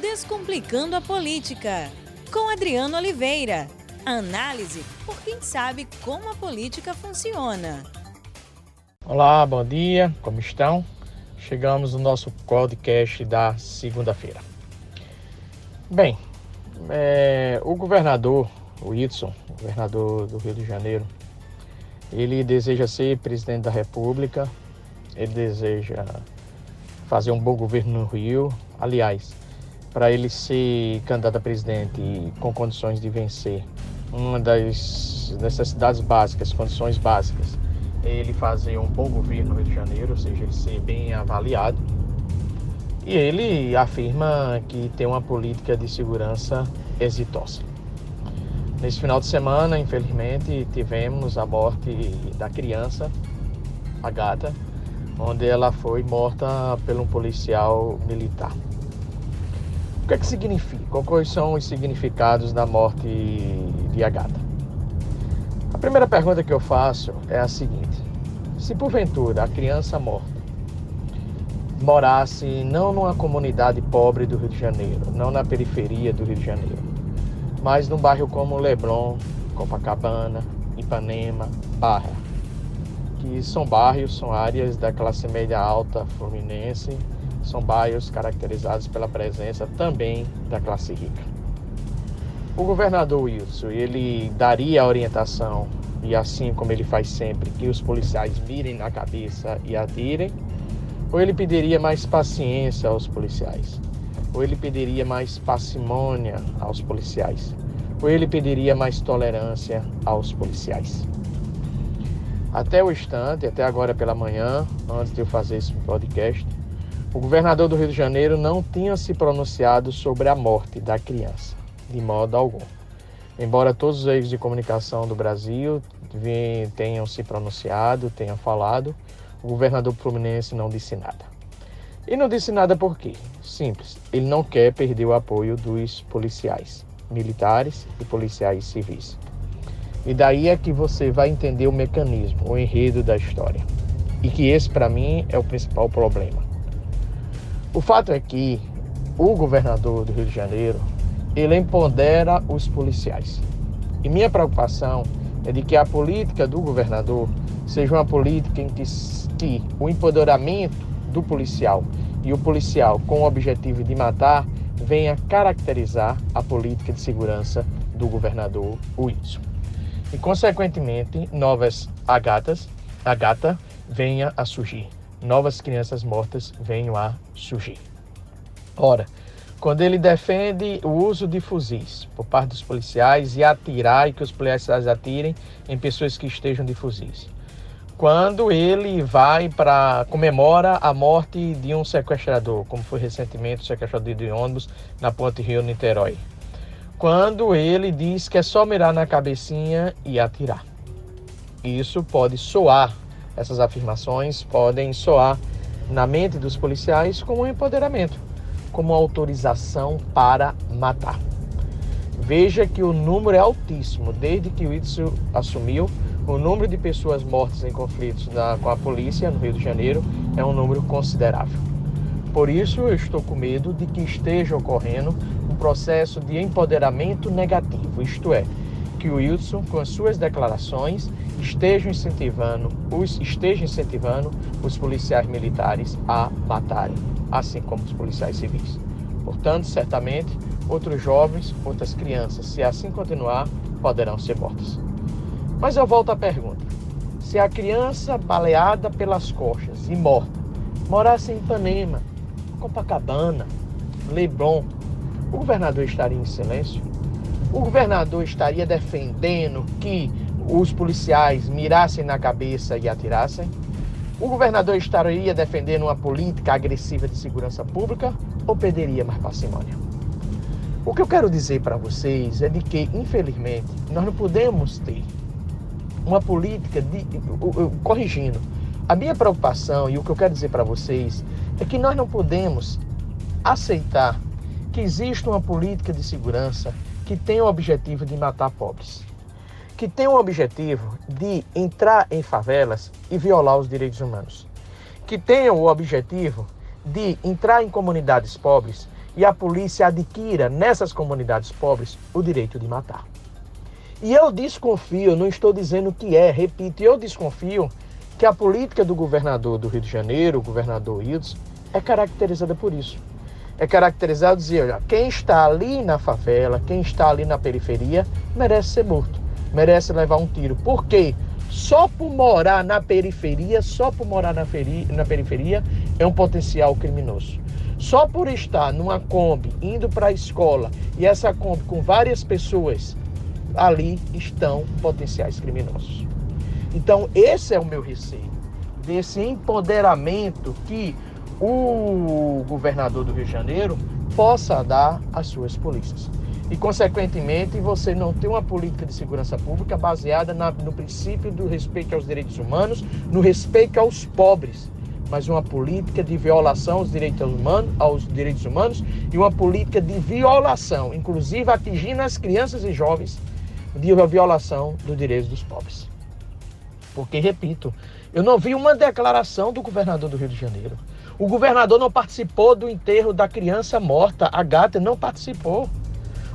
Descomplicando a Política, com Adriano Oliveira. Análise por quem sabe como a política funciona. Olá, bom dia, como estão? Chegamos no nosso podcast da segunda-feira. Bem, é, o governador, o governador do Rio de Janeiro, ele deseja ser presidente da República, ele deseja fazer um bom governo no Rio. Aliás, para ele ser candidato a presidente com condições de vencer, uma das necessidades básicas, condições básicas, é ele fazer um bom governo no Rio de Janeiro, ou seja, ele ser bem avaliado. E ele afirma que tem uma política de segurança exitosa. Nesse final de semana, infelizmente, tivemos a morte da criança, a gata, onde ela foi morta por um policial militar. O que é que significa? Quais são os significados da morte de Agatha? A primeira pergunta que eu faço é a seguinte: se porventura a criança morta morasse não numa comunidade pobre do Rio de Janeiro, não na periferia do Rio de Janeiro, mas num bairro como Leblon, Copacabana, Ipanema, Barra, que são bairros, são áreas da classe média alta fluminense, são bairros caracterizados pela presença também da classe rica. O governador Wilson, ele daria a orientação, e assim como ele faz sempre, que os policiais mirem na cabeça e atirem, ou ele pediria mais paciência aos policiais, ou ele pediria mais parcimônia aos policiais, ou ele pediria mais tolerância aos policiais. Até o instante, até agora pela manhã, antes de eu fazer esse podcast, o governador do Rio de Janeiro não tinha se pronunciado sobre a morte da criança, de modo algum. Embora todos os veículos de comunicação do Brasil tenham se pronunciado, tenham falado, o governador fluminense não disse nada. E não disse nada por quê? Simples, ele não quer perder o apoio dos policiais, militares e policiais civis. E daí é que você vai entender o mecanismo, o enredo da história. E que esse, para mim, é o principal problema. O fato é que o governador do Rio de Janeiro, ele empodera os policiais. E minha preocupação é de que a política do governador seja uma política em que, que o empoderamento do policial e o policial com o objetivo de matar venha caracterizar a política de segurança do governador Wilson. E, consequentemente, novas agatas, a gata venha a surgir novas crianças mortas venham a surgir. Ora, quando ele defende o uso de fuzis por parte dos policiais e atirar e que os policiais atirem em pessoas que estejam de fuzis. Quando ele vai para comemora a morte de um sequestrador, como foi recentemente o sequestrador de ônibus na Ponte Rio Niterói. Quando ele diz que é só mirar na cabecinha e atirar. Isso pode soar essas afirmações podem soar na mente dos policiais como um empoderamento, como autorização para matar. Veja que o número é altíssimo. Desde que o Itzel assumiu, o número de pessoas mortas em conflitos na, com a polícia no Rio de Janeiro é um número considerável. Por isso, eu estou com medo de que esteja ocorrendo um processo de empoderamento negativo, isto é, que o Wilson, com as suas declarações, esteja incentivando os, esteja incentivando os policiais militares a matarem, assim como os policiais civis. Portanto, certamente, outros jovens, outras crianças, se assim continuar, poderão ser mortas. Mas eu volto à pergunta: se a criança baleada pelas coxas e morta morasse em Ipanema, Copacabana, Leblon, o governador estaria em silêncio? O governador estaria defendendo que os policiais mirassem na cabeça e atirassem? O governador estaria defendendo uma política agressiva de segurança pública ou pediria mais parcimônia? O que eu quero dizer para vocês é de que, infelizmente, nós não podemos ter uma política de. Corrigindo, a minha preocupação e o que eu quero dizer para vocês é que nós não podemos aceitar que exista uma política de segurança que tem o objetivo de matar pobres, que tem o objetivo de entrar em favelas e violar os direitos humanos, que tem o objetivo de entrar em comunidades pobres e a polícia adquira nessas comunidades pobres o direito de matar. E eu desconfio, não estou dizendo que é, repito, eu desconfio que a política do governador do Rio de Janeiro, o governador Wilson, é caracterizada por isso. É caracterizado dizer, olha, quem está ali na favela, quem está ali na periferia, merece ser morto, merece levar um tiro. Por quê? Só por morar na periferia, só por morar na, feri na periferia, é um potencial criminoso. Só por estar numa Kombi indo para a escola e essa Kombi com várias pessoas ali estão potenciais criminosos. Então, esse é o meu receio, desse empoderamento que o governador do Rio de Janeiro possa dar às suas polícias. E, consequentemente, você não tem uma política de segurança pública baseada na, no princípio do respeito aos direitos humanos, no respeito aos pobres, mas uma política de violação aos direitos humanos, aos direitos humanos e uma política de violação, inclusive atingindo as crianças e jovens de violação dos direitos dos pobres. Porque, repito, eu não vi uma declaração do governador do Rio de Janeiro. O governador não participou do enterro da criança morta, a gata não participou.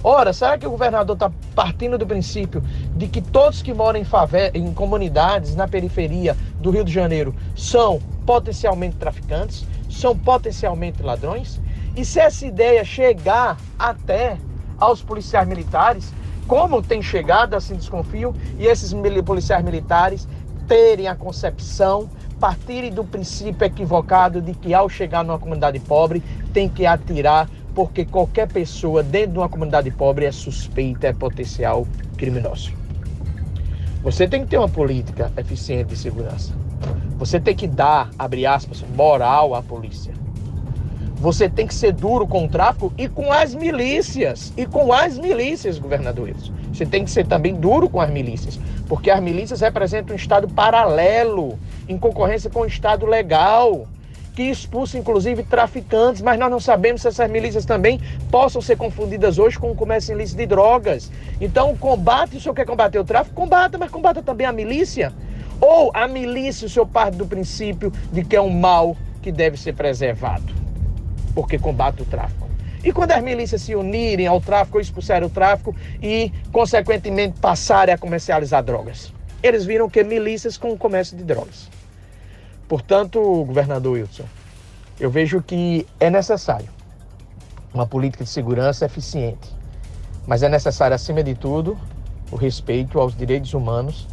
Ora, será que o governador está partindo do princípio de que todos que moram em, favela, em comunidades na periferia do Rio de Janeiro são potencialmente traficantes, são potencialmente ladrões? E se essa ideia chegar até aos policiais militares, como tem chegado, assim desconfio, e esses policiais militares terem a concepção, partirem do princípio equivocado de que ao chegar numa comunidade pobre tem que atirar, porque qualquer pessoa dentro de uma comunidade pobre é suspeita, é potencial criminoso. Você tem que ter uma política eficiente de segurança. Você tem que dar, abre aspas, moral à polícia. Você tem que ser duro com o tráfico e com as milícias. E com as milícias, governadores. Você tem que ser também duro com as milícias. Porque as milícias representam um Estado paralelo, em concorrência com o Estado legal, que expulsa inclusive traficantes, mas nós não sabemos se essas milícias também possam ser confundidas hoje com o comércio ilícito de drogas. Então, combate, o senhor quer combater o tráfico? Combata, mas combata também a milícia. Ou a milícia, o senhor parte do princípio de que é um mal que deve ser preservado porque combate o tráfico. E quando as milícias se unirem ao tráfico, expulsarem o tráfico e, consequentemente, passarem a comercializar drogas? Eles viram que milícias com o comércio de drogas. Portanto, governador Wilson, eu vejo que é necessário uma política de segurança eficiente, mas é necessário, acima de tudo, o respeito aos direitos humanos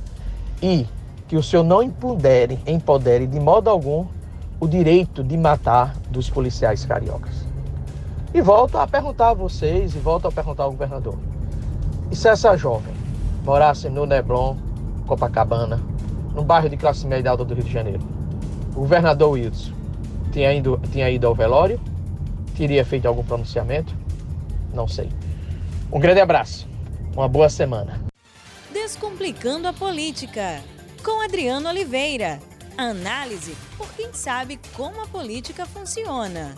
e que o senhor não empodere, empodere de modo algum o direito de matar dos policiais cariocas. E volto a perguntar a vocês, e volto a perguntar ao governador. E se essa jovem morasse no Neblon, Copacabana, num bairro de classe média alta do Rio de Janeiro, governador Wilson tinha ido, tinha ido ao velório? Teria feito algum pronunciamento? Não sei. Um grande abraço. Uma boa semana. Descomplicando a política. Com Adriano Oliveira. Análise por quem sabe como a política funciona.